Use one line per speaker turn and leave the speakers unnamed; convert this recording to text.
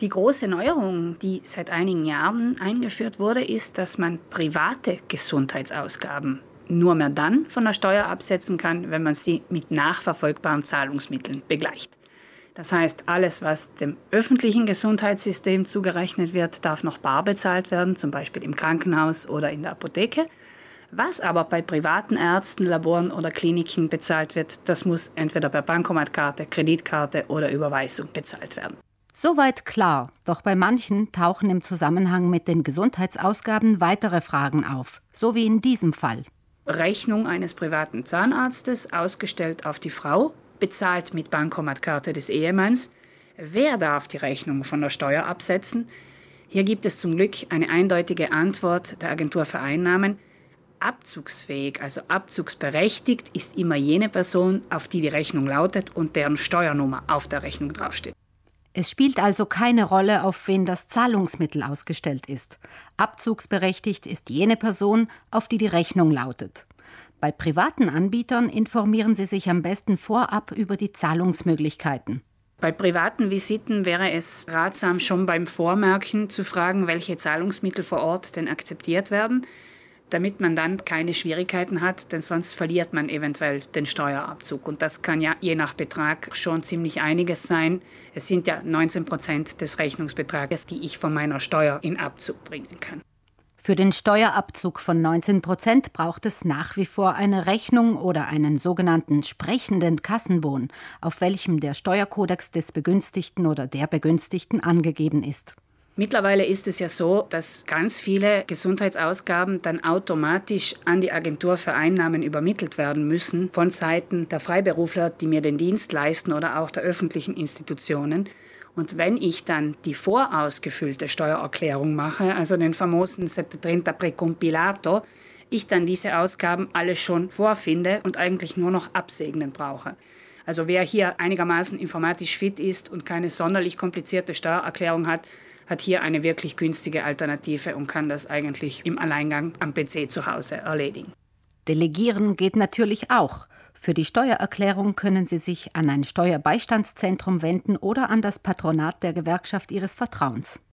Die große Neuerung, die seit einigen Jahren eingeführt wurde, ist, dass man private Gesundheitsausgaben nur mehr dann von der Steuer absetzen kann, wenn man sie mit nachverfolgbaren Zahlungsmitteln begleicht. Das heißt, alles, was dem öffentlichen Gesundheitssystem zugerechnet wird, darf noch bar bezahlt werden, zum Beispiel im Krankenhaus oder in der Apotheke. Was aber bei privaten Ärzten, Laboren oder Kliniken bezahlt wird, das muss entweder per Bankomatkarte, Kreditkarte oder Überweisung bezahlt werden.
Soweit klar, doch bei manchen tauchen im Zusammenhang mit den Gesundheitsausgaben weitere Fragen auf, so wie in diesem Fall.
Rechnung eines privaten Zahnarztes, ausgestellt auf die Frau, bezahlt mit Bankomatkarte des Ehemanns. Wer darf die Rechnung von der Steuer absetzen? Hier gibt es zum Glück eine eindeutige Antwort der Agentur für Einnahmen. Abzugsfähig, also abzugsberechtigt, ist immer jene Person, auf die die Rechnung lautet und deren Steuernummer auf der Rechnung draufsteht.
Es spielt also keine Rolle, auf wen das Zahlungsmittel ausgestellt ist. Abzugsberechtigt ist jene Person, auf die die Rechnung lautet. Bei privaten Anbietern informieren Sie sich am besten vorab über die Zahlungsmöglichkeiten.
Bei privaten Visiten wäre es ratsam, schon beim Vormerken zu fragen, welche Zahlungsmittel vor Ort denn akzeptiert werden damit man dann keine Schwierigkeiten hat, denn sonst verliert man eventuell den Steuerabzug. Und das kann ja je nach Betrag schon ziemlich einiges sein. Es sind ja 19 Prozent des Rechnungsbetrages, die ich von meiner Steuer in Abzug bringen kann.
Für den Steuerabzug von 19 Prozent braucht es nach wie vor eine Rechnung oder einen sogenannten sprechenden Kassenbon, auf welchem der Steuerkodex des Begünstigten oder der Begünstigten angegeben ist.
Mittlerweile ist es ja so, dass ganz viele Gesundheitsausgaben dann automatisch an die Agentur für Einnahmen übermittelt werden müssen von Seiten der Freiberufler, die mir den Dienst leisten oder auch der öffentlichen Institutionen. Und wenn ich dann die vorausgefüllte Steuererklärung mache, also den famosen 30 Precompilato, ich dann diese Ausgaben alle schon vorfinde und eigentlich nur noch absegnen brauche. Also wer hier einigermaßen informatisch fit ist und keine sonderlich komplizierte Steuererklärung hat, hat hier eine wirklich günstige Alternative und kann das eigentlich im Alleingang am PC zu Hause erledigen.
Delegieren geht natürlich auch. Für die Steuererklärung können Sie sich an ein Steuerbeistandszentrum wenden oder an das Patronat der Gewerkschaft Ihres Vertrauens.